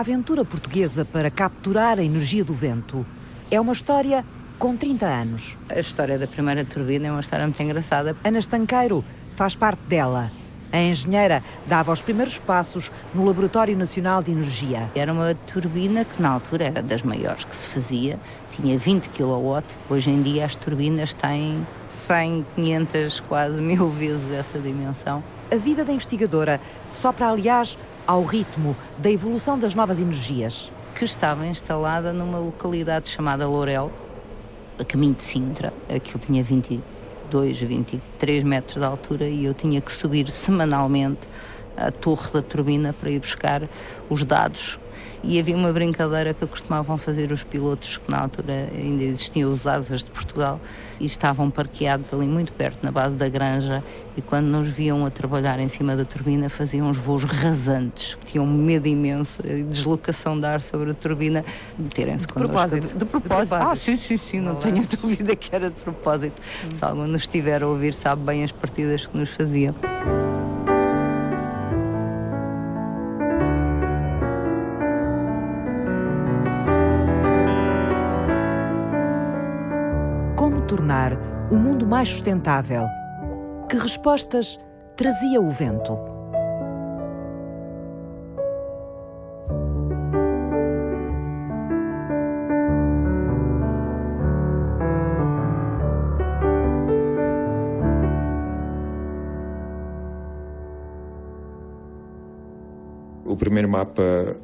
A aventura portuguesa para capturar a energia do vento é uma história com 30 anos. A história da primeira turbina é uma história muito engraçada. Ana Estanqueiro faz parte dela. A engenheira dava os primeiros passos no Laboratório Nacional de Energia. Era uma turbina que na altura era das maiores que se fazia, tinha 20 kW. Hoje em dia as turbinas têm 100, 500, quase mil vezes essa dimensão. A vida da investigadora sopra, aliás, ao ritmo da evolução das novas energias. Que estava instalada numa localidade chamada Lourel, a caminho de Sintra. Aquilo tinha 20 22, 23 metros de altura e eu tinha que subir semanalmente a torre da turbina para ir buscar os dados. E havia uma brincadeira que costumavam fazer os pilotos, que na altura ainda existiam os asas de Portugal, e estavam parqueados ali muito perto, na base da granja, e quando nos viam a trabalhar em cima da turbina, faziam uns voos rasantes, tinham medo imenso, deslocação de ar sobre a turbina, meterem-se de propósito. De, de propósito. Ah, sim, sim, sim, não, não tenho é? dúvida que era de propósito. Hum. Se algum nos estiver a ouvir, sabe bem as partidas que nos faziam. Tornar o mundo mais sustentável? Que respostas trazia o vento? O primeiro mapa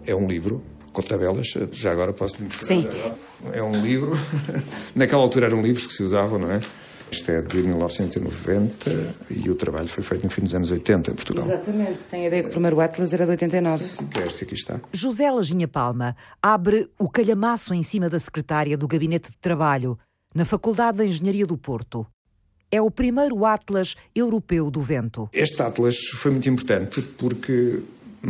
é um livro com tabelas, já agora posso lhe mostrar. Sim. É um livro, naquela altura eram livros que se usavam, não é? Isto é de 1990 e o trabalho foi feito no fim dos anos 80 em Portugal. Exatamente, tenho a ideia que o primeiro Atlas era de 89. Que é este que aqui está. José Laginha Palma abre o calhamaço em cima da secretária do Gabinete de Trabalho, na Faculdade de Engenharia do Porto. É o primeiro Atlas europeu do vento. Este Atlas foi muito importante porque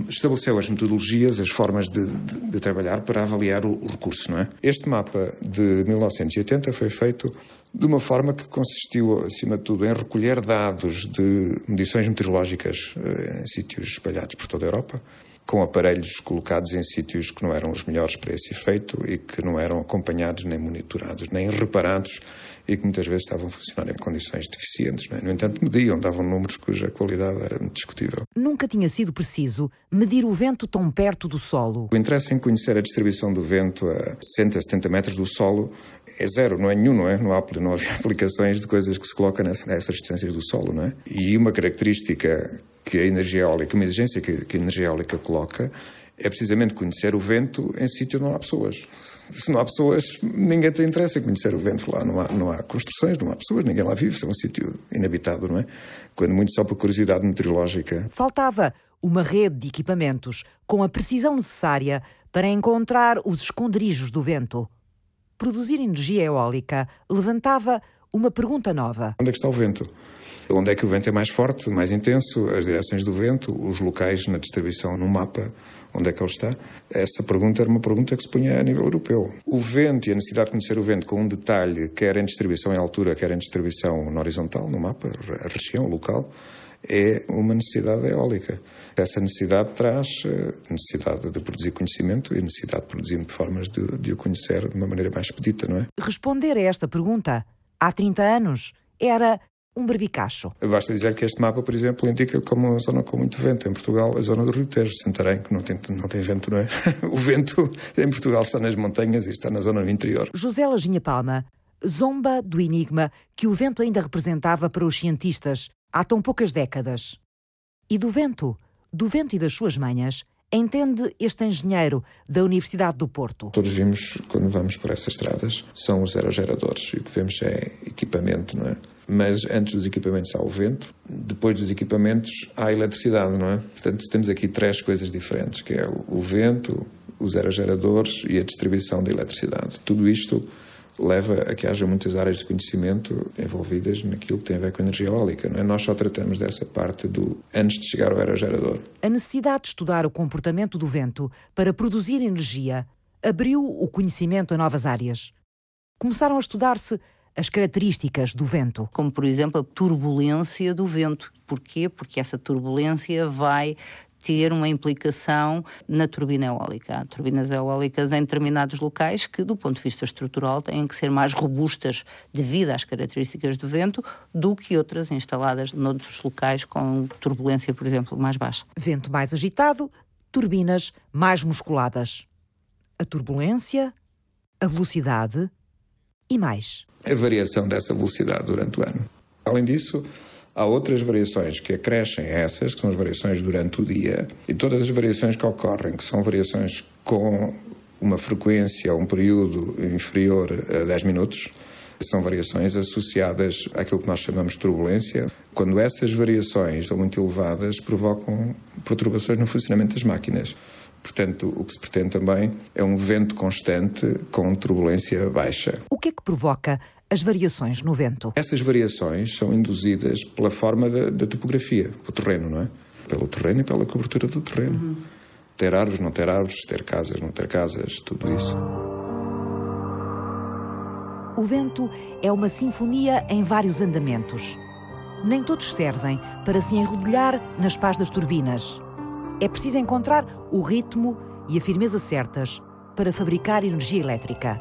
estabeleceu as metodologias, as formas de, de, de trabalhar para avaliar o, o, recurso, não é? Este mapa de 1980 foi feito de uma forma que consistiu, acima de tudo, em recolher dados de medições meteorológicas eh, em sítios espalhados por toda a Europa, com aparelhos colocados em sítios que não eram os melhores para esse efeito e que não eram acompanhados, nem monitorados, nem reparados e que muitas vezes estavam a funcionar em condições deficientes. É? No entanto, mediam, davam números cuja qualidade era discutível. Nunca tinha sido preciso medir o vento tão perto do solo. O interesse em conhecer a distribuição do vento a 60, 70 metros do solo é zero, não é nenhum, não é? Não, há, não havia aplicações de coisas que se colocam nessa, nessas distâncias do solo, não é? E uma característica que a energia eólica, uma exigência que, que a energia eólica coloca, é precisamente conhecer o vento em sítio onde não há pessoas. Se não há pessoas, ninguém tem interesse em conhecer o vento lá. Não há, não há construções, não há pessoas, ninguém lá vive. É um sítio inabitado, não é? Quando muito só por curiosidade meteorológica. Faltava uma rede de equipamentos com a precisão necessária para encontrar os esconderijos do vento. Produzir energia eólica levantava uma pergunta nova. Onde é que está o vento? Onde é que o vento é mais forte, mais intenso, as direções do vento, os locais na distribuição no mapa, onde é que ele está? Essa pergunta era uma pergunta que se punha a nível europeu. O vento e a necessidade de conhecer o vento com um detalhe, quer em distribuição em altura, quer em distribuição na horizontal, no mapa, a região, o local, é uma necessidade eólica. Essa necessidade traz eh, necessidade de produzir conhecimento e necessidade de produzir formas de, de o conhecer de uma maneira mais expedita, não é? Responder a esta pergunta, há 30 anos, era um berbicacho. Basta dizer que este mapa, por exemplo, indica como uma zona com muito vento. Em Portugal, a zona do Rio Tejo, Santarém, que não tem, não tem vento, não é? o vento em Portugal está nas montanhas e está na zona do interior. José Laginha Palma zomba do enigma que o vento ainda representava para os cientistas há tão poucas décadas. E do vento, do vento e das suas manhas, entende este engenheiro da Universidade do Porto? Todos vimos, quando vamos por essas estradas, são os aerogeradores. E o que vemos é equipamento, não é? Mas antes dos equipamentos há o vento, depois dos equipamentos há a eletricidade, não é? Portanto, temos aqui três coisas diferentes, que é o vento, os aerogeradores e a distribuição da eletricidade. Tudo isto leva a que haja muitas áreas de conhecimento envolvidas naquilo que tem a ver com a energia eólica. Não é? Nós só tratamos dessa parte do antes de chegar ao aerogerador. A necessidade de estudar o comportamento do vento para produzir energia abriu o conhecimento a novas áreas. Começaram a estudar-se as características do vento. Como, por exemplo, a turbulência do vento. Porquê? Porque essa turbulência vai ter uma implicação na turbina eólica. Há turbinas eólicas em determinados locais que, do ponto de vista estrutural, têm que ser mais robustas devido às características do vento do que outras instaladas noutros locais com turbulência, por exemplo, mais baixa. Vento mais agitado, turbinas mais musculadas. A turbulência, a velocidade e mais. A variação dessa velocidade durante o ano. Além disso, há outras variações que acrescem a essas, que são as variações durante o dia, e todas as variações que ocorrem, que são variações com uma frequência, um período inferior a 10 minutos, são variações associadas àquilo que nós chamamos de turbulência. Quando essas variações são muito elevadas, provocam perturbações no funcionamento das máquinas. Portanto, o que se pretende também é um vento constante com turbulência baixa. O que é que provoca as variações no vento? Essas variações são induzidas pela forma da, da topografia, o terreno, não é? Pelo terreno e pela cobertura do terreno. Uhum. Ter árvores, não ter árvores, ter casas, não ter casas, tudo isso. O vento é uma sinfonia em vários andamentos. Nem todos servem para se enrodilhar nas pás das turbinas. É preciso encontrar o ritmo e a firmeza certas para fabricar energia elétrica.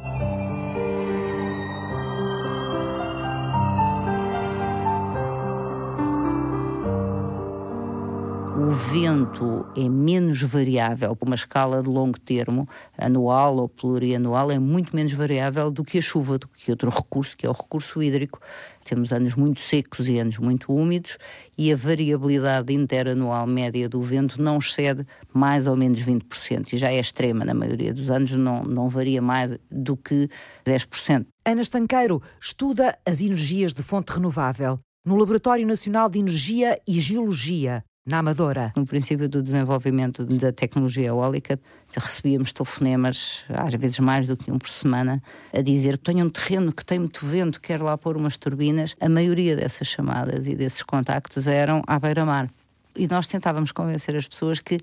O vento é menos variável, uma escala de longo termo, anual ou plurianual, é muito menos variável do que a chuva, do que outro recurso, que é o recurso hídrico. Temos anos muito secos e anos muito úmidos e a variabilidade interanual média do vento não excede mais ou menos 20%, e já é extrema na maioria dos anos, não, não varia mais do que 10%. Ana Estanqueiro estuda as energias de fonte renovável no Laboratório Nacional de Energia e Geologia, na Amadora. No princípio do desenvolvimento da tecnologia eólica, recebíamos telefonemas, às vezes mais do que um por semana, a dizer que tenho um terreno que tem muito vento, quero lá pôr umas turbinas. A maioria dessas chamadas e desses contactos eram à beira-mar. E nós tentávamos convencer as pessoas que,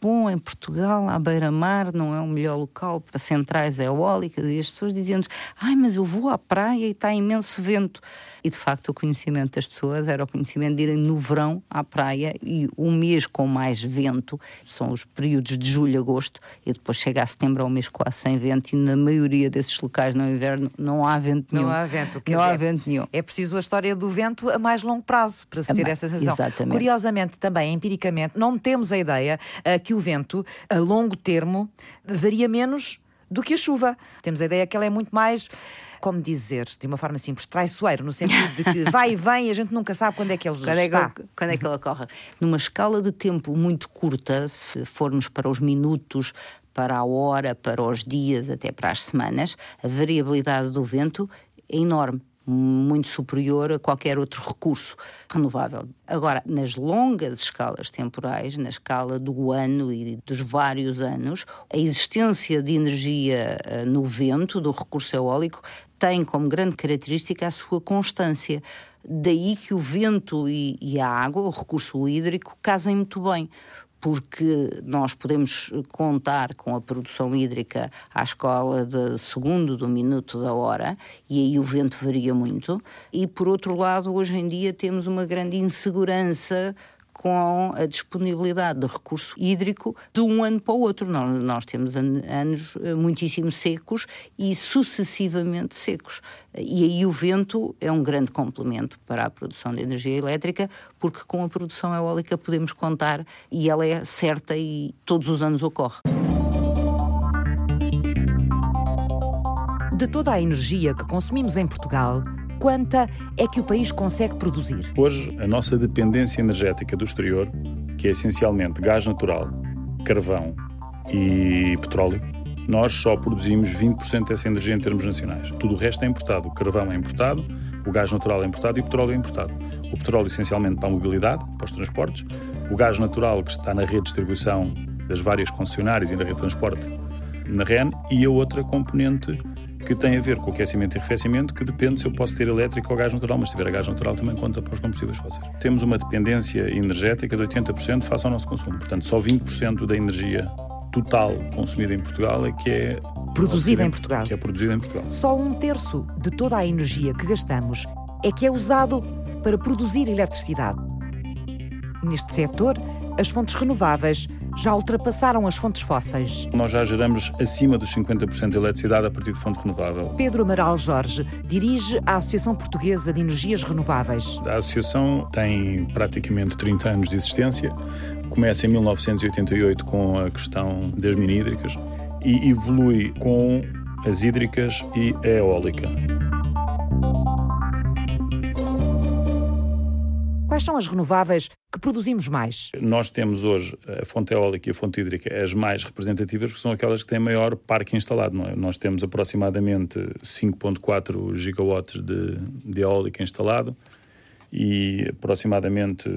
bom, em Portugal, à beira-mar, não é o melhor local para centrais eólicas. E as pessoas diziam-nos: ai, mas eu vou à praia e está imenso vento. E de facto, o conhecimento das pessoas era o conhecimento de irem no verão à praia e um mês com mais vento, são os períodos de julho, agosto, e depois chega a setembro, é um mês quase sem vento, e na maioria desses locais no inverno não há vento nenhum. Não há vento. Não há vento nenhum. É preciso a história do vento a mais longo prazo para se ter essa sensação. Exatamente. Curiosamente, também, empiricamente, não temos a ideia uh, que o vento, a longo termo, varia menos do que a chuva. Temos a ideia que ela é muito mais como dizer, de uma forma simples, traiçoeiro, no sentido de que vai e vem e a gente nunca sabe quando é que ele quando está. É que, quando é que ele ocorre. Numa escala de tempo muito curta, se formos para os minutos, para a hora, para os dias, até para as semanas, a variabilidade do vento é enorme muito superior a qualquer outro recurso renovável. Agora, nas longas escalas temporais, na escala do ano e dos vários anos, a existência de energia eh, no vento, do recurso eólico, tem como grande característica a sua constância. Daí que o vento e, e a água, o recurso hídrico, casem muito bem porque nós podemos contar com a produção hídrica à escala de segundo, do minuto, da hora, e aí o vento varia muito. E, por outro lado, hoje em dia temos uma grande insegurança com a disponibilidade de recurso hídrico de um ano para o outro. Nós, nós temos an anos eh, muitíssimo secos e sucessivamente secos. E aí o vento é um grande complemento para a produção de energia elétrica, porque com a produção eólica podemos contar e ela é certa e todos os anos ocorre. De toda a energia que consumimos em Portugal, quanta é que o país consegue produzir? Hoje, a nossa dependência energética do exterior, que é essencialmente gás natural, carvão e petróleo, nós só produzimos 20% dessa energia em termos nacionais. Tudo o resto é importado. O carvão é importado, o gás natural é importado e o petróleo é importado. O petróleo essencialmente para a mobilidade, para os transportes, o gás natural que está na rede de distribuição das várias concessionárias e na rede de transporte na REN e a outra componente que tem a ver com o aquecimento e arrefecimento, que depende se eu posso ter elétrico ou gás natural, mas se tiver gás natural também conta para os combustíveis fósseis. Temos uma dependência energética de 80% face ao nosso consumo, portanto só 20% da energia total consumida em Portugal é que é produzida em Portugal. Que é produzida em Portugal. Só um terço de toda a energia que gastamos é que é usado para produzir eletricidade. Neste setor, as fontes renováveis já ultrapassaram as fontes fósseis. Nós já geramos acima dos 50% de eletricidade a partir de fonte renovável. Pedro Amaral Jorge dirige a Associação Portuguesa de Energias Renováveis. A associação tem praticamente 30 anos de existência. Começa em 1988 com a questão das mini-hídricas e evolui com as hídricas e a eólica. Quais são as renováveis que produzimos mais? Nós temos hoje a fonte eólica e a fonte hídrica as mais representativas, porque são aquelas que têm maior parque instalado. É? Nós temos aproximadamente 5,4 gigawatts de, de eólica instalado e aproximadamente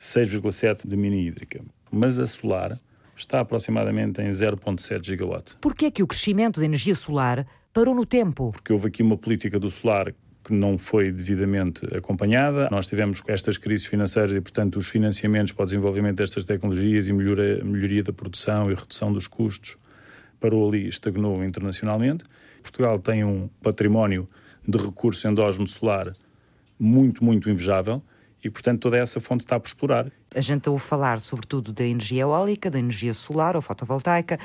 6,7 de mini hídrica. Mas a solar está aproximadamente em 0,7 gigawatt. Por que é que o crescimento da energia solar parou no tempo? Porque houve aqui uma política do solar que não foi devidamente acompanhada. Nós tivemos estas crises financeiras e, portanto, os financiamentos para o desenvolvimento destas tecnologias e melhoria, melhoria da produção e redução dos custos parou ali, estagnou internacionalmente. Portugal tem um património de recurso endógeno solar muito, muito invejável e, portanto, toda essa fonte está por explorar. A gente ouve falar sobretudo da energia eólica, da energia solar ou fotovoltaica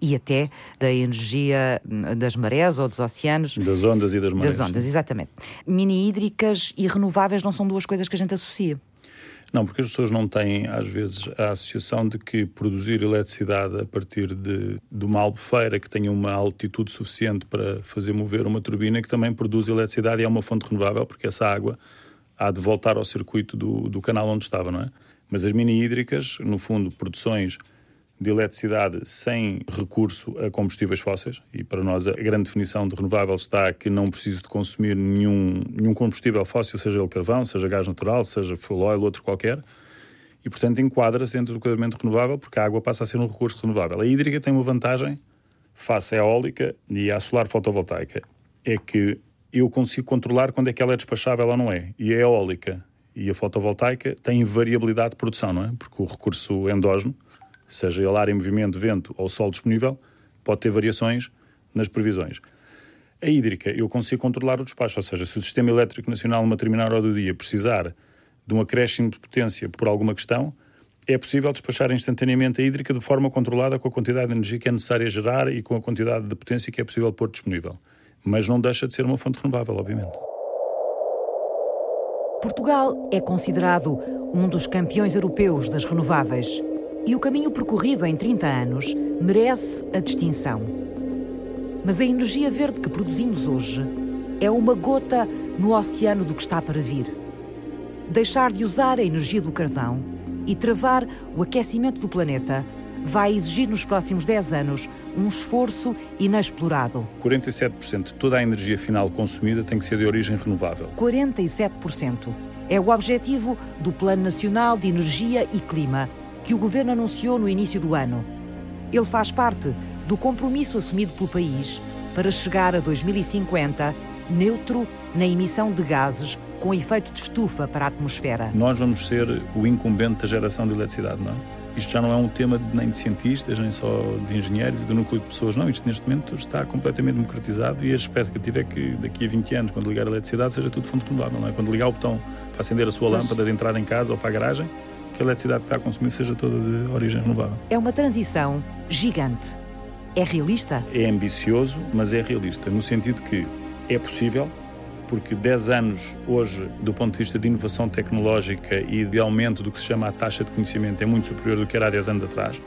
e até da energia das marés ou dos oceanos. Das ondas e das marés. Das ondas, exatamente. Mini hídricas e renováveis não são duas coisas que a gente associa. Não, porque as pessoas não têm, às vezes, a associação de que produzir eletricidade a partir de, de uma albufeira que tenha uma altitude suficiente para fazer mover uma turbina que também produz eletricidade e é uma fonte renovável, porque essa água há de voltar ao circuito do, do canal onde estava, não é? Mas as mini-hídricas, no fundo, produções de eletricidade sem recurso a combustíveis fósseis, e para nós a grande definição de renovável está que não preciso de consumir nenhum, nenhum combustível fóssil, seja ele carvão, seja gás natural, seja fuel oil, outro qualquer, e portanto enquadra-se dentro do quadramento renovável porque a água passa a ser um recurso renovável. A hídrica tem uma vantagem face à eólica e à solar fotovoltaica, é que eu consigo controlar quando é que ela é despachável ou não é. E a eólica e a fotovoltaica têm variabilidade de produção, não é? Porque o recurso endógeno, seja ele ar em movimento, vento ou sol disponível, pode ter variações nas previsões. A hídrica, eu consigo controlar o despacho, ou seja, se o Sistema Elétrico Nacional, numa determinada hora do dia, precisar de um acréscimo de potência por alguma questão, é possível despachar instantaneamente a hídrica de forma controlada com a quantidade de energia que é necessária gerar e com a quantidade de potência que é possível pôr disponível mas não deixa de ser uma fonte renovável, obviamente. Portugal é considerado um dos campeões europeus das renováveis e o caminho percorrido em 30 anos merece a distinção. Mas a energia verde que produzimos hoje é uma gota no oceano do que está para vir. Deixar de usar a energia do carvão e travar o aquecimento do planeta vai exigir nos próximos 10 anos um esforço inexplorado. 47% de toda a energia final consumida tem que ser de origem renovável. 47%. É o objetivo do Plano Nacional de Energia e Clima, que o governo anunciou no início do ano. Ele faz parte do compromisso assumido pelo país para chegar a 2050 neutro na emissão de gases com efeito de estufa para a atmosfera. Nós vamos ser o incumbente da geração de eletricidade, não é? Isto já não é um tema nem de cientistas, nem só de engenheiros e do núcleo de pessoas, não. Isto neste momento está completamente democratizado e a expectativa é que daqui a 20 anos, quando ligar a eletricidade, seja tudo fonte renovável, não é? Quando ligar o botão para acender a sua lâmpada de entrada em casa ou para a garagem, que a eletricidade que está a consumir seja toda de origem renovável. É uma transição gigante. É realista? É ambicioso, mas é realista, no sentido que é possível, porque 10 anos hoje, do ponto de vista de inovação tecnológica e de aumento do que se chama a taxa de conhecimento, é muito superior do que era há 10 anos atrás.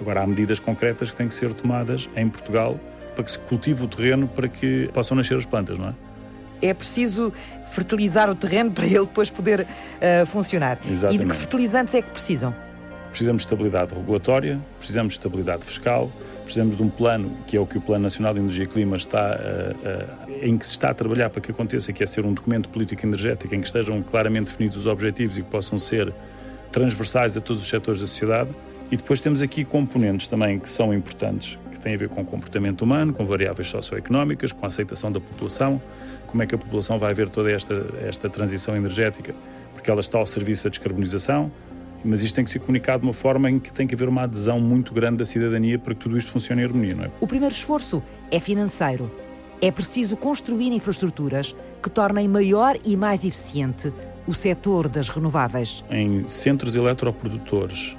Agora, há medidas concretas que têm que ser tomadas em Portugal para que se cultive o terreno para que possam nascer as plantas, não é? É preciso fertilizar o terreno para ele depois poder uh, funcionar. Exatamente. E de que fertilizantes é que precisam? Precisamos de estabilidade regulatória, precisamos de estabilidade fiscal, precisamos de um plano, que é o que o Plano Nacional de Energia e Clima está, uh, uh, em que se está a trabalhar para que aconteça, que é ser um documento político energético em que estejam claramente definidos os objetivos e que possam ser transversais a todos os setores da sociedade. E depois temos aqui componentes também que são importantes, que têm a ver com o comportamento humano, com variáveis socioeconómicas, com a aceitação da população, como é que a população vai ver toda esta, esta transição energética, porque ela está ao serviço da descarbonização, mas isto tem que ser comunicado de uma forma em que tem que haver uma adesão muito grande da cidadania para que tudo isto funcione em harmonia, não é? O primeiro esforço é financeiro. É preciso construir infraestruturas que tornem maior e mais eficiente o setor das renováveis. Em centros eletroprodutores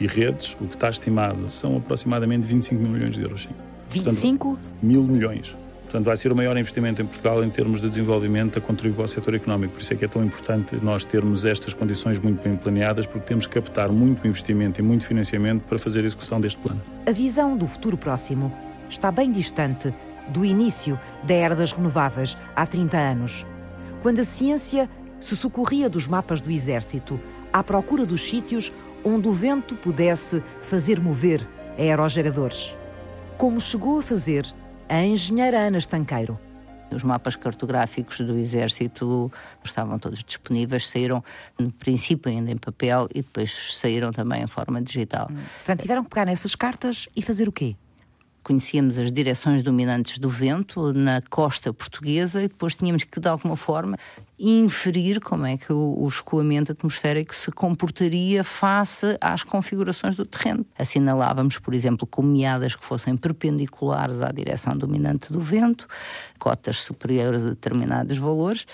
e redes, o que está estimado são aproximadamente 25 mil milhões de euros. Sim. 25? Portanto, mil milhões. Portanto, vai ser o maior investimento em Portugal em termos de desenvolvimento a contribuir para o setor económico. Por isso é que é tão importante nós termos estas condições muito bem planeadas, porque temos que captar muito investimento e muito financiamento para fazer a execução deste plano. A visão do futuro próximo está bem distante do início da era das renováveis, há 30 anos, quando a ciência se socorria dos mapas do exército à procura dos sítios onde o vento pudesse fazer mover aerogeradores. Como chegou a fazer a engenheira Ana Estanqueiro. Os mapas cartográficos do Exército estavam todos disponíveis, saíram no princípio ainda em papel e depois saíram também em forma digital. Portanto, tiveram que pegar nessas cartas e fazer o quê? Conhecíamos as direções dominantes do vento na costa portuguesa e depois tínhamos que, de alguma forma, inferir como é que o, o escoamento atmosférico se comportaria face às configurações do terreno. Assinalávamos, por exemplo, comeadas que fossem perpendiculares à direção dominante do vento, cotas superiores a determinados valores,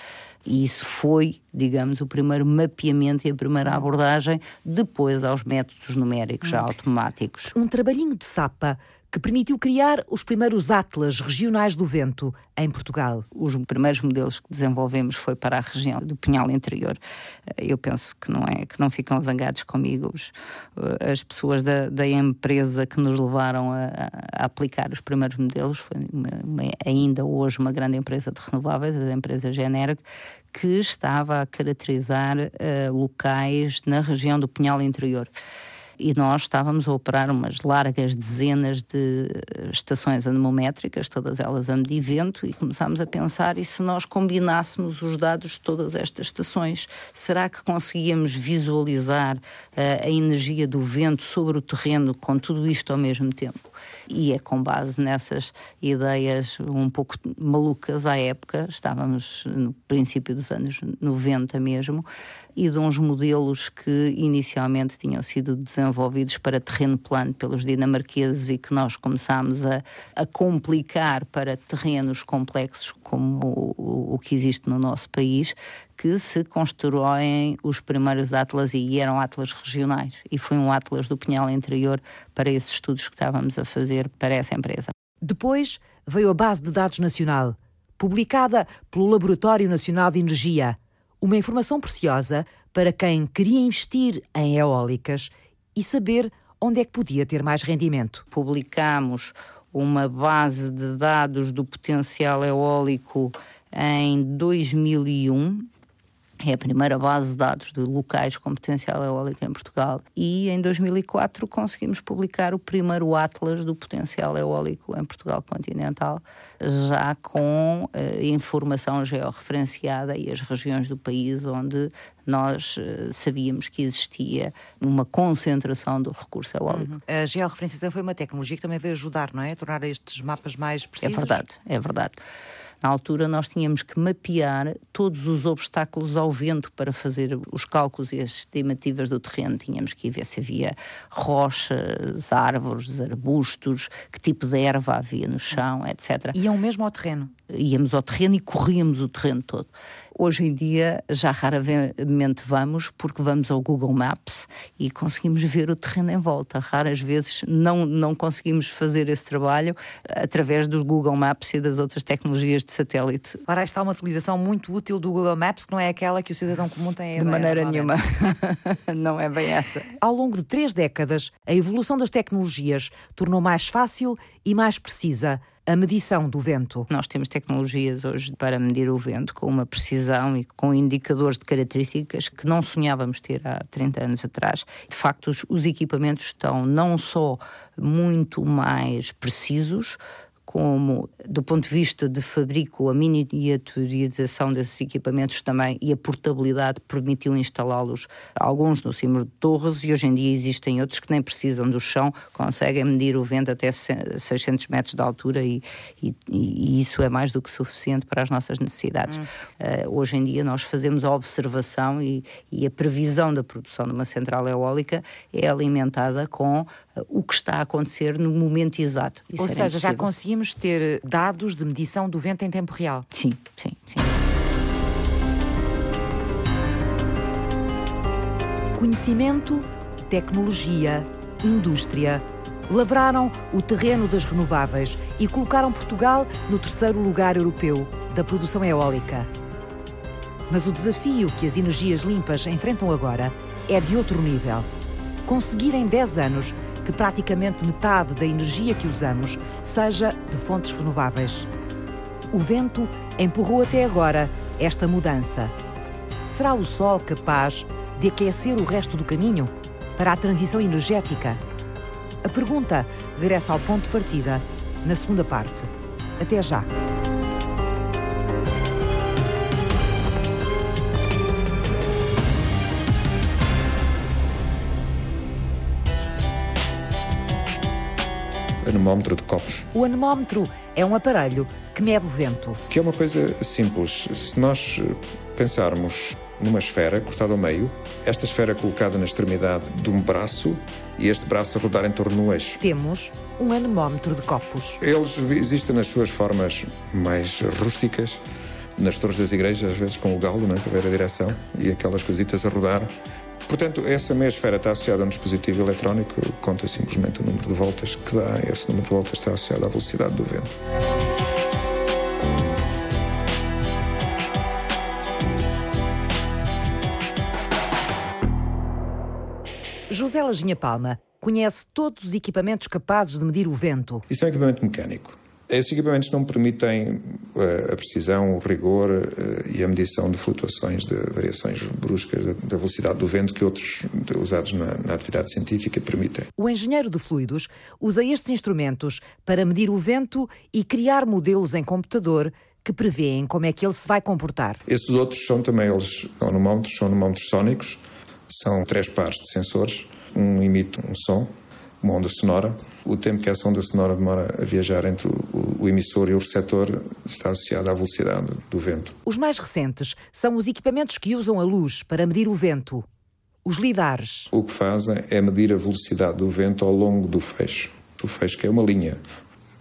e isso foi, digamos, o primeiro mapeamento e a primeira abordagem depois aos métodos numéricos já automáticos. Um trabalhinho de sapa que permitiu criar os primeiros atlas regionais do vento em Portugal. Os primeiros modelos que desenvolvemos foi para a região do Pinhal Interior. Eu penso que não é que não ficam zangados comigo os, as pessoas da, da, empresa que nos levaram a, a aplicar os primeiros modelos. Foi uma, uma, ainda hoje uma grande empresa de renováveis, a empresa Generic, que estava a caracterizar uh, locais na região do Pinhal Interior e nós estávamos a operar umas largas dezenas de estações anemométricas, todas elas a medir vento, e começámos a pensar: e se nós combinássemos os dados de todas estas estações, será que conseguíamos visualizar uh, a energia do vento sobre o terreno com tudo isto ao mesmo tempo? E é com base nessas ideias um pouco malucas à época, estávamos no princípio dos anos 90 mesmo, e de uns modelos que inicialmente tinham sido desenvolvidos para terreno plano pelos dinamarqueses e que nós começámos a, a complicar para terrenos complexos como o, o que existe no nosso país, que se constroem os primeiros atlas e eram atlas regionais. E foi um atlas do Pinhal Interior para esses estudos que estávamos a fazer para essa empresa. Depois veio a Base de Dados Nacional, publicada pelo Laboratório Nacional de Energia uma informação preciosa para quem queria investir em eólicas e saber onde é que podia ter mais rendimento. Publicamos uma base de dados do potencial eólico em 2001 é a primeira base de dados de locais com potencial eólico em Portugal. E em 2004 conseguimos publicar o primeiro Atlas do potencial eólico em Portugal continental, já com uh, informação georreferenciada e as regiões do país onde nós uh, sabíamos que existia uma concentração do recurso eólico. Uhum. A georreferenciação foi uma tecnologia que também veio ajudar, não é? A tornar estes mapas mais precisos. É verdade, é verdade. Na altura, nós tínhamos que mapear todos os obstáculos ao vento para fazer os cálculos e as estimativas do terreno. Tínhamos que ver se havia rochas, árvores, arbustos, que tipo de erva havia no chão, etc. Iam mesmo ao terreno? Íamos ao terreno e corríamos o terreno todo. Hoje em dia já raramente vamos, porque vamos ao Google Maps e conseguimos ver o terreno em volta. Raras vezes não, não conseguimos fazer esse trabalho através do Google Maps e das outras tecnologias de satélite. Ora, está uma utilização muito útil do Google Maps, que não é aquela que o cidadão comum tem De maneira nenhuma. não é bem essa. Ao longo de três décadas, a evolução das tecnologias tornou mais fácil e mais precisa a medição do vento. Nós temos tecnologias hoje para medir o vento com uma precisão e com indicadores de características que não sonhávamos ter há 30 anos atrás. De facto, os, os equipamentos estão não só muito mais precisos, como, do ponto de vista de fabrico, a miniaturização desses equipamentos também e a portabilidade permitiu instalá-los, alguns no cimo de torres, e hoje em dia existem outros que nem precisam do chão, conseguem medir o vento até 600 metros de altura e, e, e isso é mais do que suficiente para as nossas necessidades. Hum. Uh, hoje em dia nós fazemos a observação e, e a previsão da produção de uma central eólica é alimentada com o que está a acontecer no momento exato. Isso Ou seja, impossível. já conseguimos ter dados de medição do vento em tempo real? Sim, sim, sim. Conhecimento, tecnologia indústria, lavraram o terreno das renováveis e colocaram Portugal no terceiro lugar europeu da produção eólica. Mas o desafio que as energias limpas enfrentam agora é de outro nível. Conseguir em 10 anos que praticamente metade da energia que usamos seja de fontes renováveis. O vento empurrou até agora esta mudança. Será o sol capaz de aquecer o resto do caminho para a transição energética? A pergunta regressa ao ponto de partida na segunda parte. Até já! Anemómetro de copos. O anemómetro é um aparelho que mede o vento. Que é uma coisa simples. Se nós pensarmos numa esfera cortada ao meio, esta esfera colocada na extremidade de um braço e este braço a rodar em torno do eixo. Temos um anemómetro de copos. Eles existem nas suas formas mais rústicas, nas torres das igrejas, às vezes com o galo, né, para ver a direção, e aquelas coisitas a rodar. Portanto, essa meia esfera está associada a um dispositivo eletrónico, conta simplesmente o número de voltas que dá. Esse número de voltas está associado à velocidade do vento. José Lajinha Palma conhece todos os equipamentos capazes de medir o vento. Isso é um equipamento mecânico. Esses equipamentos não permitem uh, a precisão, o rigor uh, e a medição de flutuações, de variações bruscas da, da velocidade do vento que outros usados na, na, atividade científica permitem. O engenheiro de fluidos usa estes instrumentos para medir o vento e criar modelos em computador que prevêem como é que ele se vai comportar. Esses outros são também eles anemómetros, são anemómetros sónicos, são três pares de sensores, um emite um som uma onda sonora. O tempo que essa onda sonora demora a viajar entre o, o, emissor e o receptor está associado à velocidade do vento. Os mais recentes são os equipamentos que usam a luz para medir o vento. Os lidares. O que fazem é medir a velocidade do vento ao longo do feixe. O feixe que é uma linha.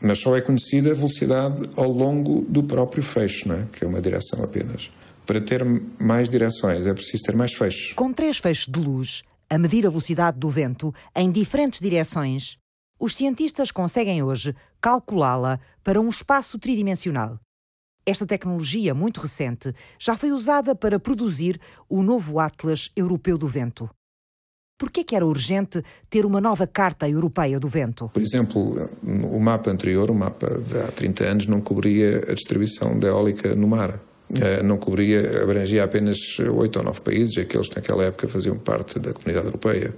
Mas só é conhecida a velocidade ao longo do próprio feixe, não é? que é uma direção apenas. Para ter mais direções é preciso ter mais feixes. Com três feixes de luz, a medir a velocidade do vento em diferentes direções, os cientistas conseguem hoje calculá-la para um espaço tridimensional. Esta tecnologia, muito recente, já foi usada para produzir o novo Atlas Europeu do Vento. Por que era urgente ter uma nova Carta Europeia do Vento? Por exemplo, o mapa anterior, o mapa de há 30 anos, não cobria a distribuição da eólica no mar. Eh, não cobria, abrangia apenas oito ou nove países, aqueles que naquela época faziam parte da comunidade europeia.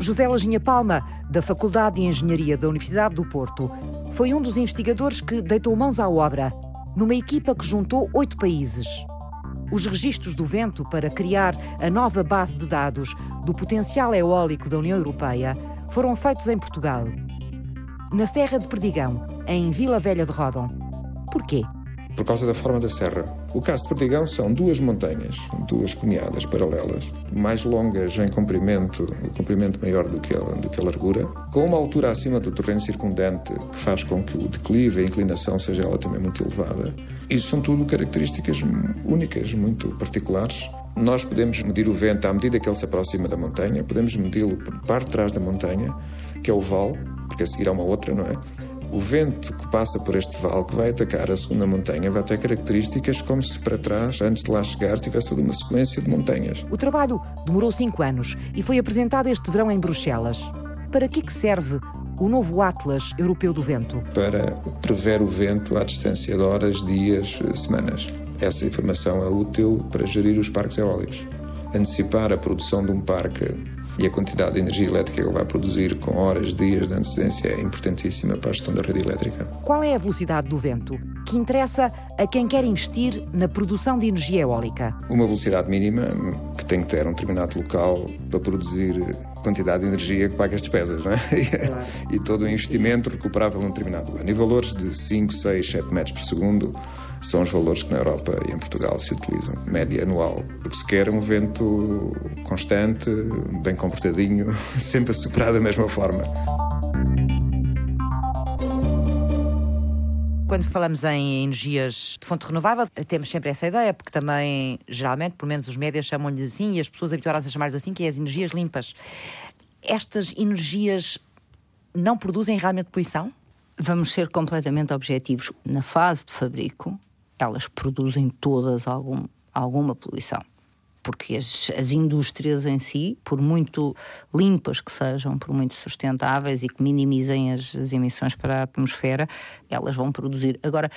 José Lajinha Palma, da Faculdade de Engenharia da Universidade do Porto, foi um dos investigadores que deitou mãos à obra, numa equipa que juntou oito países. Os registros do vento para criar a nova base de dados do potencial eólico da União Europeia foram feitos em Portugal. Na Serra de Perdigão, em Vila Velha de Rodon. Porquê? Por causa da forma da serra. O caso de Perdigão são duas montanhas, duas cunhadas paralelas, mais longas em comprimento, o comprimento maior do que, a, do que a largura, com uma altura acima do terreno circundante que faz com que o declive, a inclinação seja ela também muito elevada. Isso são tudo características únicas, muito particulares. Nós podemos medir o vento à medida que ele se aproxima da montanha, podemos medi-lo por parte de trás da montanha, que é o vale, porque a seguir há uma outra, não é? O vento que passa por este vale, que vai atacar a segunda montanha, vai ter características como se para trás, antes de lá chegar, tivesse toda uma sequência de montanhas. O trabalho demorou cinco anos e foi apresentado este verão em Bruxelas. Para que, que serve o novo Atlas Europeu do Vento? Para prever o vento à distância de horas, dias, semanas. Essa informação é útil para gerir os parques eólicos. Antecipar a produção de um parque e a quantidade de energia elétrica que ele vai produzir com horas, dias de antecedência é importantíssima para a gestão da rede elétrica. Qual é a velocidade do vento que interessa a quem quer investir na produção de energia eólica? Uma velocidade mínima que tem que ter um determinado local para produzir quantidade de energia que paga as despesas, não é? Claro. e todo o investimento recuperável em um determinado ano. E valores de 5, 6, 7 metros por segundo são os valores que na Europa e em Portugal se utilizam, média anual. Porque se quer um vento constante, bem comportadinho, sempre a superar da mesma forma. quando falamos em energias de fonte renovável, temos sempre essa ideia, porque também, geralmente, pelo menos os médias chamam-lhes assim e as pessoas habituadas a chamar assim, que é as energias limpas. Estas energias não produzem realmente poluição? Vamos ser completamente objetivos. Na fase de fabrico, elas produzem todas algum, alguma poluição. Porque as, as indústrias em si, por muito limpas que sejam, por muito sustentáveis e que minimizem as, as emissões para a atmosfera, elas vão produzir. Agora,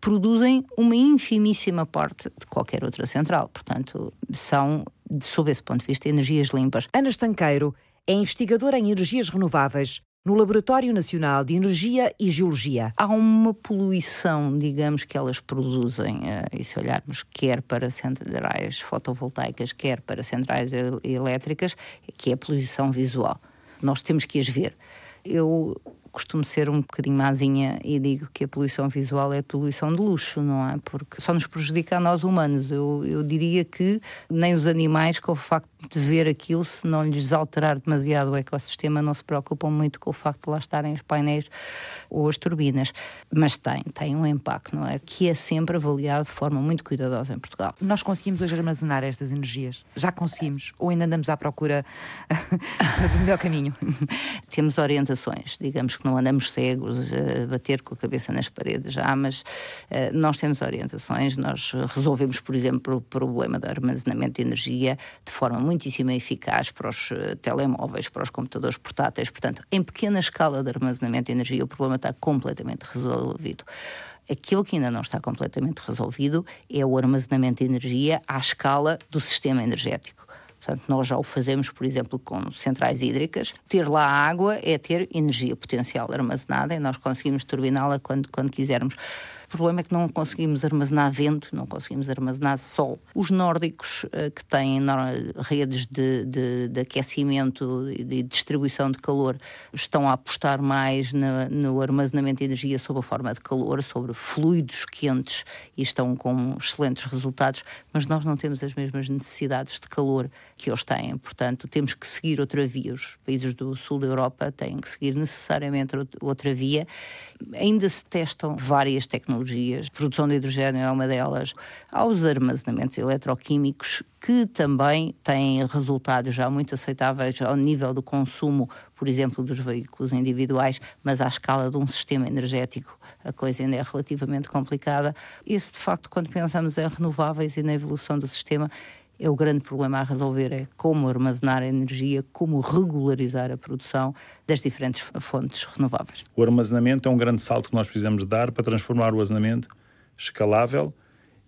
produzem uma infimíssima parte de qualquer outra central. Portanto, são, sob esse ponto de vista, energias limpas. Ana Estanqueiro é investigadora em energias renováveis no Laboratório Nacional de Energia e Geologia. Há uma poluição, digamos, que elas produzem, eh, e se olharmos quer para centrais fotovoltaicas, quer para centrais elétricas, que é a poluição visual. Nós temos que as ver. Eu costumo ser um bocadinho mazinha e digo que a poluição visual é poluição de luxo, não é? Porque só nos prejudica a nós humanos. Eu, eu diria que nem os animais, com o facto de ver aquilo, se não lhes alterar demasiado o ecossistema, não se preocupam muito com o facto de lá estarem os painéis ou as turbinas. Mas tem, tem um impacto, não é? Que é sempre avaliado de forma muito cuidadosa em Portugal. Nós conseguimos hoje armazenar estas energias? Já conseguimos? Ou ainda andamos à procura do melhor caminho? Temos orientações, digamos que não andamos cegos a bater com a cabeça nas paredes já, mas uh, nós temos orientações, nós resolvemos, por exemplo, o problema do armazenamento de energia de forma muitíssimo eficaz para os uh, telemóveis, para os computadores portáteis, portanto, em pequena escala de armazenamento de energia o problema está completamente resolvido. Aquilo que ainda não está completamente resolvido é o armazenamento de energia à escala do sistema energético. Portanto, nós já o fazemos, por exemplo, com centrais hídricas. Ter lá água é ter energia potencial armazenada e nós conseguimos turbiná-la quando, quando quisermos. O problema é que não conseguimos armazenar vento, não conseguimos armazenar sol. Os nórdicos, eh, que têm redes de, de, de aquecimento e de distribuição de calor, estão a apostar mais no, no armazenamento de energia sob a forma de calor, sobre fluidos quentes e estão com excelentes resultados, mas nós não temos as mesmas necessidades de calor que eles têm. Portanto, temos que seguir outra via. Os países do sul da Europa têm que seguir necessariamente outra via. Ainda se testam várias tecnologias tecnologias, produção de hidrogênio é uma delas, aos armazenamentos eletroquímicos que também têm resultados já muito aceitáveis ao nível do consumo, por exemplo, dos veículos individuais, mas à escala de um sistema energético a coisa ainda é relativamente complicada. Esse, de facto, quando pensamos em renováveis e na evolução do sistema, é o grande problema a resolver é como armazenar a energia, como regularizar a produção das diferentes fontes renováveis. O armazenamento é um grande salto que nós precisamos dar para transformar o armazenamento escalável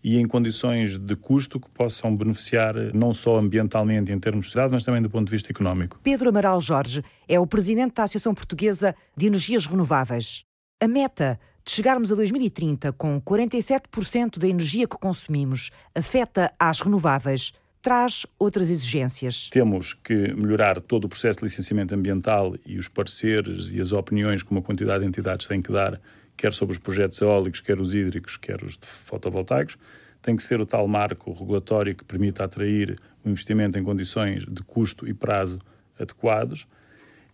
e em condições de custo que possam beneficiar não só ambientalmente em termos de cidade, mas também do ponto de vista económico. Pedro Amaral Jorge é o presidente da Associação Portuguesa de Energias Renováveis. A meta de chegarmos a 2030 com 47% da energia que consumimos afeta às renováveis, traz outras exigências. Temos que melhorar todo o processo de licenciamento ambiental e os pareceres e as opiniões que uma quantidade de entidades têm que dar, quer sobre os projetos eólicos, quer os hídricos, quer os fotovoltaicos. Tem que ser o tal marco regulatório que permita atrair o investimento em condições de custo e prazo adequados.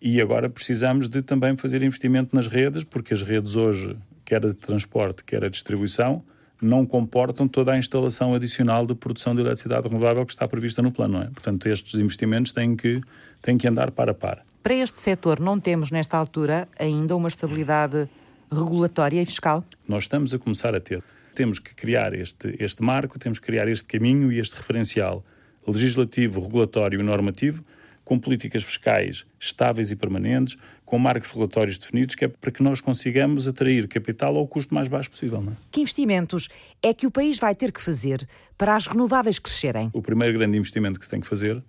E agora precisamos de também fazer investimento nas redes, porque as redes hoje quer a de transporte, quer a distribuição, não comportam toda a instalação adicional de produção de eletricidade renovável que está prevista no plano. É? Portanto, estes investimentos têm que, têm que andar para a par. Para este setor, não temos, nesta altura, ainda uma estabilidade regulatória e fiscal? Nós estamos a começar a ter. Temos que criar este, este marco, temos que criar este caminho e este referencial legislativo, regulatório e normativo com políticas fiscais estáveis e permanentes, com marcos regulatórios definidos, que é para que nós consigamos atrair capital ao custo mais baixo possível. Não é? Que investimentos é que o país vai ter que fazer para as renováveis crescerem? O primeiro grande investimento que se tem que fazer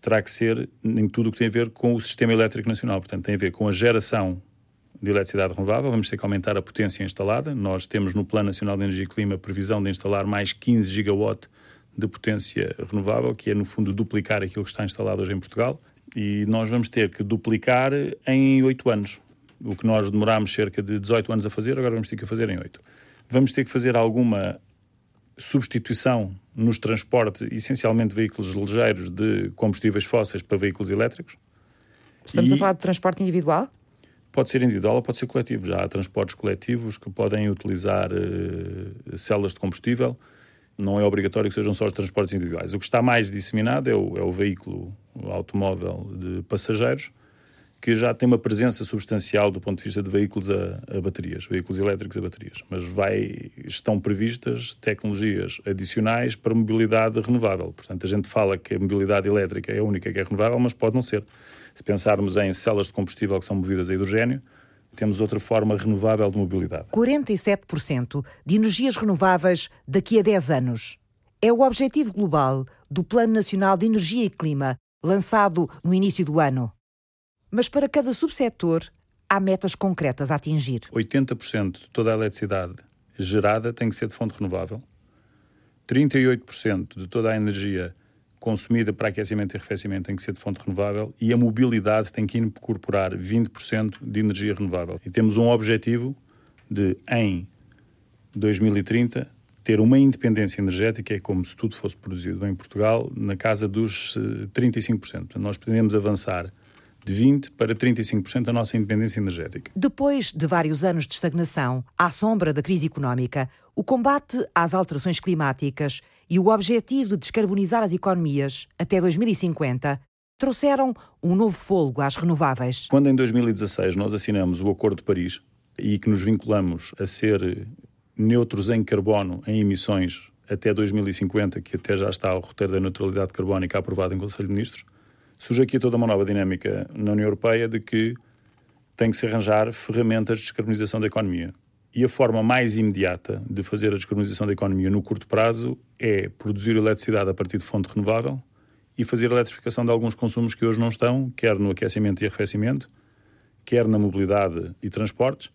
terá que ser em tudo o que tem a ver com o sistema elétrico nacional. Portanto, tem a ver com a geração de eletricidade renovável, vamos ter que aumentar a potência instalada. Nós temos no Plano Nacional de Energia e Clima a previsão de instalar mais 15 gigawatt de potência renovável, que é no fundo duplicar aquilo que está instalado hoje em Portugal. E nós vamos ter que duplicar em oito anos. O que nós demorámos cerca de 18 anos a fazer, agora vamos ter que fazer em oito. Vamos ter que fazer alguma substituição nos transportes, essencialmente veículos ligeiros, de combustíveis fósseis para veículos elétricos. Estamos e... a falar de transporte individual? Pode ser individual ou pode ser coletivo. Já há transportes coletivos que podem utilizar uh, células de combustível. Não é obrigatório que sejam só os transportes individuais. O que está mais disseminado é o, é o veículo automóvel de passageiros, que já tem uma presença substancial do ponto de vista de veículos a, a, baterias, veículos elétricos a baterias. Mas vai, estão previstas tecnologias adicionais para mobilidade renovável. Portanto, a gente fala que a mobilidade elétrica é a única que é renovável, mas pode não ser. Se pensarmos em células de combustível que são movidas a hidrogênio, temos outra forma renovável de mobilidade. 47% de energias renováveis daqui a 10 anos. É o objetivo global do Plano Nacional de Energia e Clima, lançado no início do ano. Mas para cada subsetor há metas concretas a atingir. 80% de toda a eletricidade gerada tem que ser de fonte renovável. 38% de toda a energia consumida para aquecimento e arrefecimento tem que ser de fonte renovável e a mobilidade tem que incorporar 20% de energia renovável. E temos um objetivo de, em 2030, ter uma independência energética, é como se tudo fosse produzido em Portugal, na casa dos 35%. Eh, Portanto, nós pretendemos avançar de 20% para 35% da nossa independência energética. Depois de vários anos de estagnação, à sombra da crise económica, o combate às alterações climáticas e o objetivo de descarbonizar as economias até 2050 trouxeram um novo fôlego às renováveis. Quando em 2016 nós assinamos o Acordo de Paris e que nos vinculamos a ser neutros em carbono em emissões até 2050, que até já está o roteiro da neutralidade carbónica aprovado em Conselho de Ministros, surge aqui toda uma nova dinâmica na União Europeia de que tem que se arranjar ferramentas de descarbonização da economia. E a forma mais imediata de fazer a descarbonização da economia no curto prazo é produzir eletricidade a partir de fonte renovável e fazer a eletrificação de alguns consumos que hoje não estão, quer no aquecimento e arrefecimento, quer na mobilidade e transportes,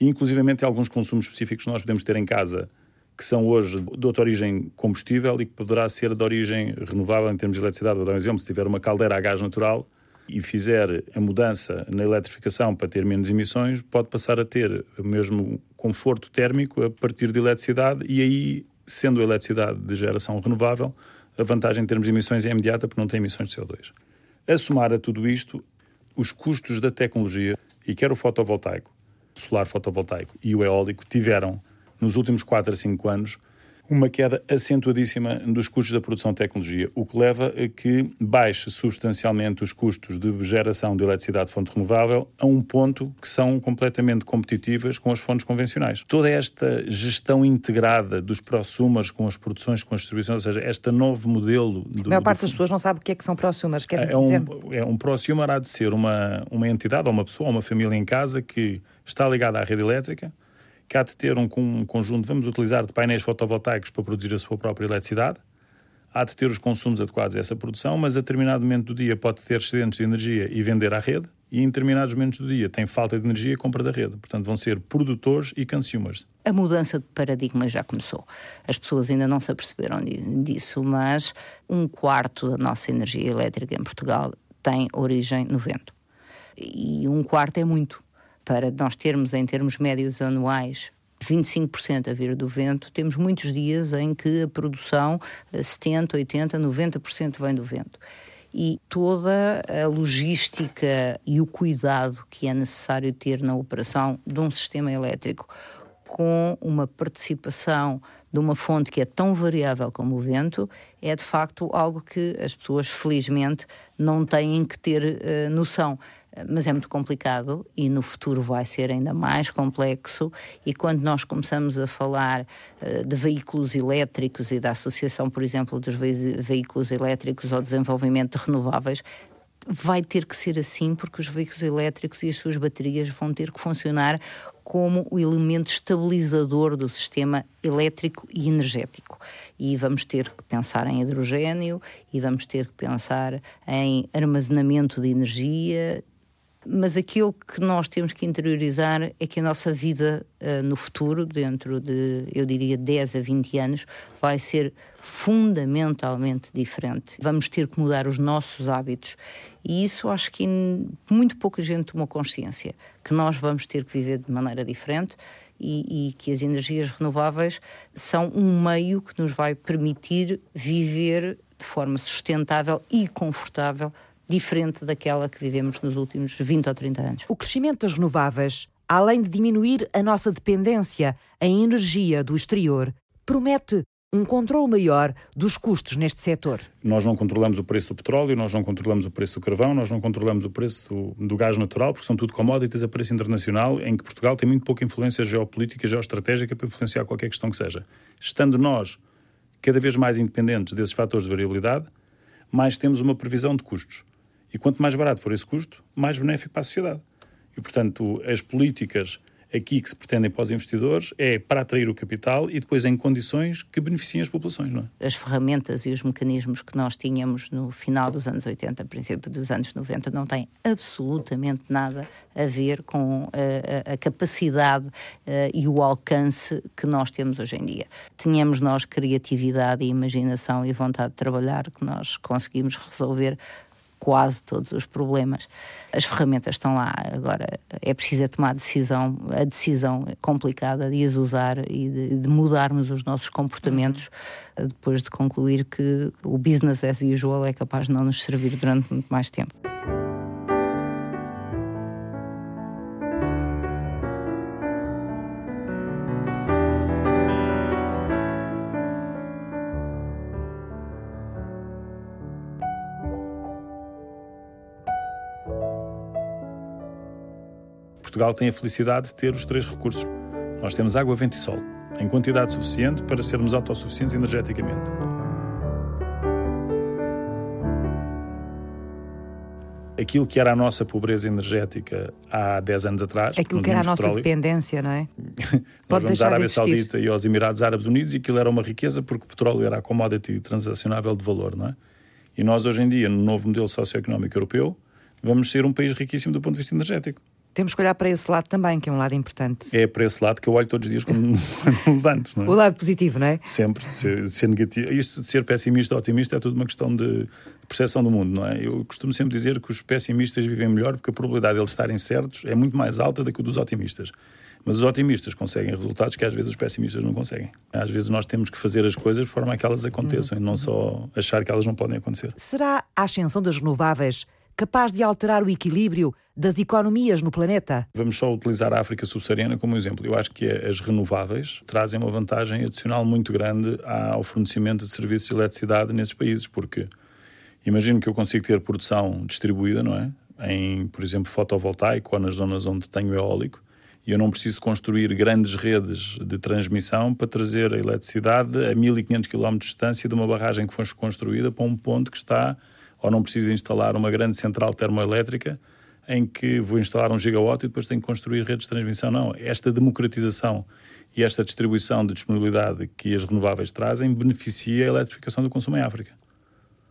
e inclusivamente alguns consumos específicos que nós podemos ter em casa que são hoje de outra origem combustível e que poderá ser de origem renovável em termos de eletricidade. Vou dar um exemplo: se tiver uma caldeira a gás natural e fizer a mudança na eletrificação para ter menos emissões, pode passar a ter o mesmo conforto térmico a partir de eletricidade e aí, sendo a eletricidade de geração renovável, a vantagem em termos de emissões é imediata porque não tem emissões de CO2. A somar a tudo isto, os custos da tecnologia, e quer o fotovoltaico, solar fotovoltaico e o eólico, tiveram nos últimos 4 a 5 anos, uma queda acentuadíssima dos custos da produção de tecnologia, o que leva a que baixe substancialmente os custos de geração de eletricidade de fonte renovável a um ponto que são completamente competitivas com as fontes convencionais. Toda esta gestão integrada dos prosumers com as produções, com as distribuições, ou seja, este novo modelo... Do, a maior parte do... das pessoas não sabe o que é que são prosumers, quer é dizer? Um, é um prosumer há de ser uma, uma entidade, ou uma pessoa, ou uma família em casa que está ligada à rede elétrica, que há de ter um, conjunto, vamos utilizar, de painéis fotovoltaicos para produzir a sua própria eletricidade, há de ter os consumos adequados a essa produção, mas a determinado momento do dia pode ter excedentes de energia e vender à rede, e em determinados momentos do dia tem falta de energia e compra da rede. Portanto, vão ser produtores e consumers. A mudança de paradigma já começou. As pessoas ainda não se aperceberam disso, mas um quarto da nossa energia elétrica em Portugal tem origem no vento. E um quarto é muito para nós termos, em termos médios anuais, 25% a vir do vento, temos muitos dias em que a produção, 70%, 80%, 90% vem do vento. E toda a logística e o cuidado que é necessário ter na operação de um sistema elétrico com uma participação de uma fonte que é tão variável como o vento, é de facto algo que as pessoas, felizmente, não têm que ter uh, noção mas é muito complicado e no futuro vai ser ainda mais complexo. E quando nós começamos a falar uh, de veículos elétricos e da associação, por exemplo, dos ve veículos elétricos ao desenvolvimento de renováveis, vai ter que ser assim, porque os veículos elétricos e as suas baterias vão ter que funcionar como o elemento estabilizador do sistema elétrico e energético. E vamos ter que pensar em hidrogênio e vamos ter que pensar em armazenamento de energia mas aquilo que nós temos que interiorizar é que a nossa vida uh, no futuro, dentro de, eu diria, 10 a 20 anos, vai ser fundamentalmente diferente. Vamos ter que mudar os nossos hábitos. E isso acho que muito pouca gente tomou consciência, que nós vamos ter que viver de maneira diferente e, e, que as energias renováveis são um meio que nos vai permitir viver de forma sustentável e confortável diferente daquela que vivemos nos últimos 20 ou 30 anos. O crescimento das renováveis, além de diminuir a nossa dependência em energia do exterior, promete um controle maior dos custos neste setor. Nós não controlamos o preço do petróleo, nós não controlamos o preço do carvão, nós não controlamos o preço do, do, gás natural, porque são tudo commodities a preço internacional, em que Portugal tem muito pouca influência geopolítica, geoestratégica para influenciar qualquer questão que seja. Estando nós cada vez mais independentes desses fatores de variabilidade, mais temos uma previsão de custos. E quanto mais barato for esse custo, mais benéfico para a sociedade. E, portanto, as políticas aqui que se pretendem para os investidores é para atrair o capital e depois em condições que beneficiem as populações. Não é? As ferramentas e os mecanismos que nós tínhamos no final dos anos 80, princípio dos anos 90, não têm absolutamente nada a ver com a, a capacidade uh, e o alcance que nós temos hoje em dia. Tínhamos nós criatividade e imaginação e vontade de trabalhar que nós conseguimos resolver quase todos os problemas. As ferramentas estão lá, agora é preciso é tomar a decisão, a decisão complicada de as usar e de, de mudarmos os nossos comportamentos depois de concluir que o business as usual é capaz de não nos servir durante muito mais tempo. Portugal tem a felicidade de ter os três recursos. Nós temos água, vento e sol, em quantidade suficiente para sermos autossuficientes energeticamente. Aquilo que era a nossa pobreza energética há 10 anos atrás. Aquilo que era a nossa petróleo, dependência, não é? Pode nós vamos à Arábia Saudita e aos Emirados Árabes Unidos e aquilo era uma riqueza porque o petróleo era a commodity transacionável de valor, não é? E nós, hoje em dia, no novo modelo socioeconómico europeu, vamos ser um país riquíssimo do ponto de vista energético temos que olhar para esse lado também, que é um lado importante. É para esse lado que eu olho todos os dias quando me levanto. Não é? O lado positivo, não é? Sempre, ser, ser negativo. Isto de ser pessimista ou otimista é tudo uma questão de percepção do mundo, não é? Eu costumo sempre dizer que os pessimistas vivem melhor porque a probabilidade de eles estarem certos é muito mais alta do que a dos otimistas. Mas os otimistas conseguem resultados que às vezes os pessimistas não conseguem. Às vezes nós temos que fazer as coisas de forma a que elas aconteçam uhum. e não só achar que elas não podem acontecer. Será a ascensão das renováveis capaz de alterar o equilíbrio das economias no planeta? Vamos só utilizar a África subsaariana como exemplo. Eu acho que as renováveis trazem uma vantagem adicional muito grande ao fornecimento de serviços de eletricidade nesses países, porque imagino que eu consigo ter produção distribuída, não é? Em, por exemplo, fotovoltaico ou nas zonas onde tenho eólico, e eu não preciso construir grandes redes de transmissão para trazer a eletricidade a 1500 km de distância de uma barragem que foi construída para um ponto que está ou não preciso instalar uma grande central termoelétrica em que vou instalar um gigawatt e depois tenho que construir redes de transmissão. Não, esta democratização e esta distribuição de disponibilidade que as renováveis trazem beneficia a eletrificação do consumo em África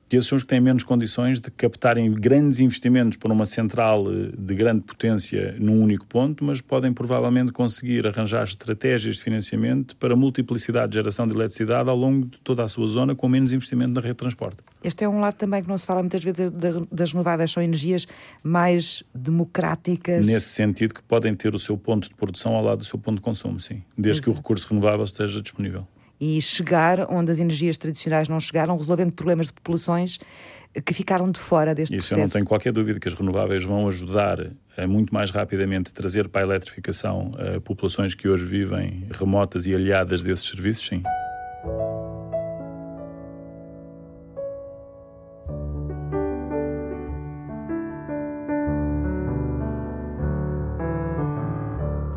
que esses são os que têm menos condições de captarem grandes investimentos para uma central eh, de grande potência num único ponto, mas podem provavelmente conseguir arranjar estratégias de financiamento para multiplicidade de geração de eletricidade ao longo de toda a sua zona com menos investimento na rede de transporte. Este é um lado também que não se fala muitas vezes das renováveis, são energias mais democráticas. Nesse sentido que podem ter o seu ponto de produção ao lado do seu ponto de consumo, sim, desde que o recurso renovável esteja disponível e chegar onde as energias tradicionais não chegaram, resolvendo problemas de populações que ficaram de fora deste Isso processo. eu não tenho qualquer dúvida que as renováveis vão ajudar a muito mais rapidamente trazer para a eletrificação a populações que hoje vivem remotas e aliadas desses serviços, sim.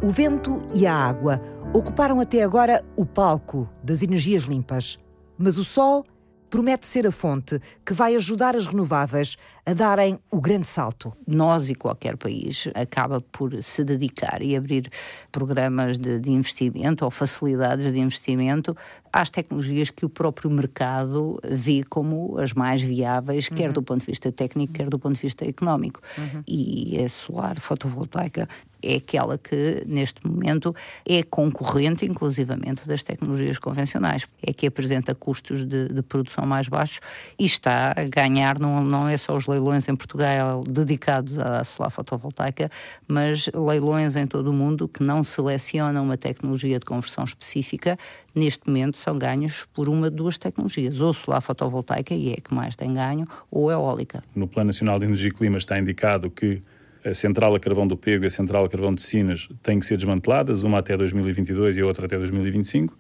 O vento e a água ocuparam até agora o palco das energias limpas. Mas o sol promete ser a fonte que vai ajudar as renováveis a darem o grande salto. Nós e qualquer país acaba por se dedicar e abrir programas de, de investimento ou facilidades de investimento às tecnologias que o próprio mercado vê como as mais viáveis, uhum. quer do ponto de vista técnico, quer do ponto de vista económico. Uhum. E a solar fotovoltaica é aquela que, neste momento, é concorrente, inclusivamente, das tecnologias convencionais. É que apresenta custos de, de produção mais baixos e está a ganhar, não, não é só os leilões em Portugal dedicados à solar fotovoltaica, mas leilões em todo o mundo que não selecionam uma tecnologia de conversão específica, neste momento são ganhos por uma de duas tecnologias, ou solar fotovoltaica, e é que mais tem ganho, ou eólica. No Plano Nacional de Energia e Clima está indicado que a central a carvão do Pego e a central a carvão de Sinas têm que ser desmanteladas, uma até 2022 e a outra até 2025,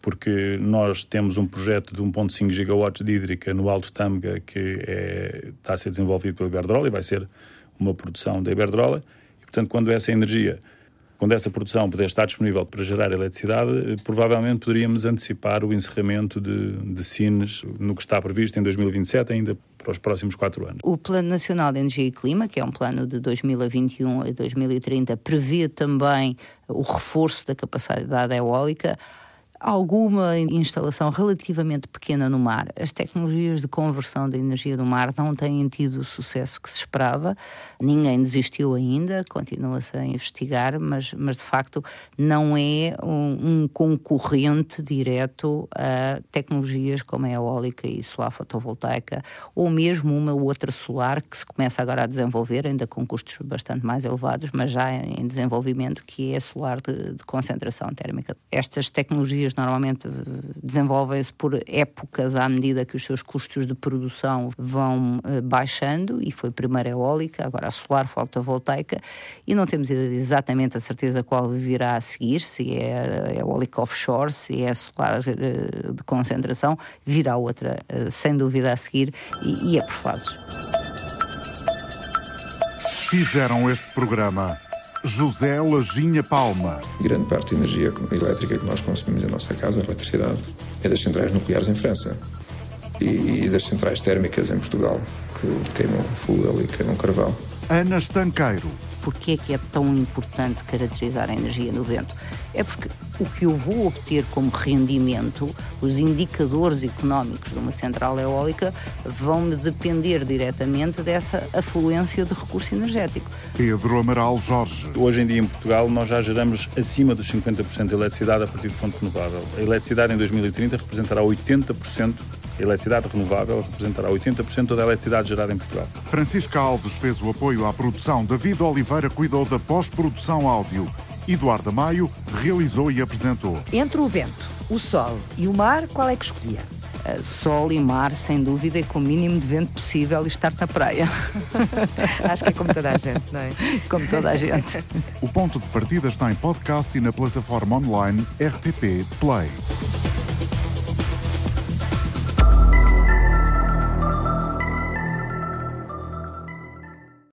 porque nós temos um projeto de 1.5 gigawatts de hídrica no Alto Tâmega que é, está a ser desenvolvido pela Iberdrola e vai ser uma produção da Iberdrola. E, portanto, quando essa energia quando essa produção puder estar disponível para gerar eletricidade, provavelmente poderíamos antecipar o encerramento de, de Sines no que está previsto em 2027, ainda para os próximos quatro anos. O Plano Nacional de Energia e Clima, que é um plano de 2021 a 2030, prevê também o reforço da capacidade eólica alguma instalação relativamente pequena no mar. As tecnologias de conversão da energia do mar não têm tido o sucesso que se esperava. Ninguém desistiu ainda, continua-se a investigar, mas, mas de facto não é um, um, concorrente direto a tecnologias como a eólica e solar fotovoltaica, ou mesmo uma outra solar que se começa agora a desenvolver, ainda com custos bastante mais elevados, mas já em desenvolvimento, que é solar de, de concentração térmica. Estas tecnologias normalmente desenvolvem-se por épocas à medida que os seus custos de produção vão uh, baixando, e foi primeiro a eólica, agora a solar fotovoltaica, e não temos exatamente a certeza qual virá a seguir, se é eólica offshore, se é solar uh, de concentração, virá outra, uh, sem dúvida, a seguir, e é por fases. Fizeram este programa José Lajinha Palma. Grande parte da energia elétrica que nós consumimos em nossa casa, a eletricidade, é das centrais nucleares em França e das centrais térmicas em Portugal, que queimam fuel e queimam carvão. Ana Estanqueiro. Porquê é que é tão importante caracterizar a energia no vento? É porque o que eu vou obter como rendimento, os indicadores económicos de uma central eólica vão-me depender diretamente dessa afluência de recurso energético. Pedro Amaral Jorge. Hoje em dia em Portugal nós já geramos acima dos 50% de eletricidade a partir de fonte renovável. A eletricidade em 2030 representará 80% a eletricidade renovável representará 80% da eletricidade gerada em Portugal. Francisca Alves fez o apoio à produção, David Oliveira cuidou da pós-produção áudio. Eduardo Maio realizou e apresentou. Entre o vento, o sol e o mar, qual é que escolhia? Uh, sol e mar, sem dúvida, e com o mínimo de vento possível e estar na praia. Acho que é como toda a gente, não é? Como toda a gente. O ponto de partida está em podcast e na plataforma online RTP Play.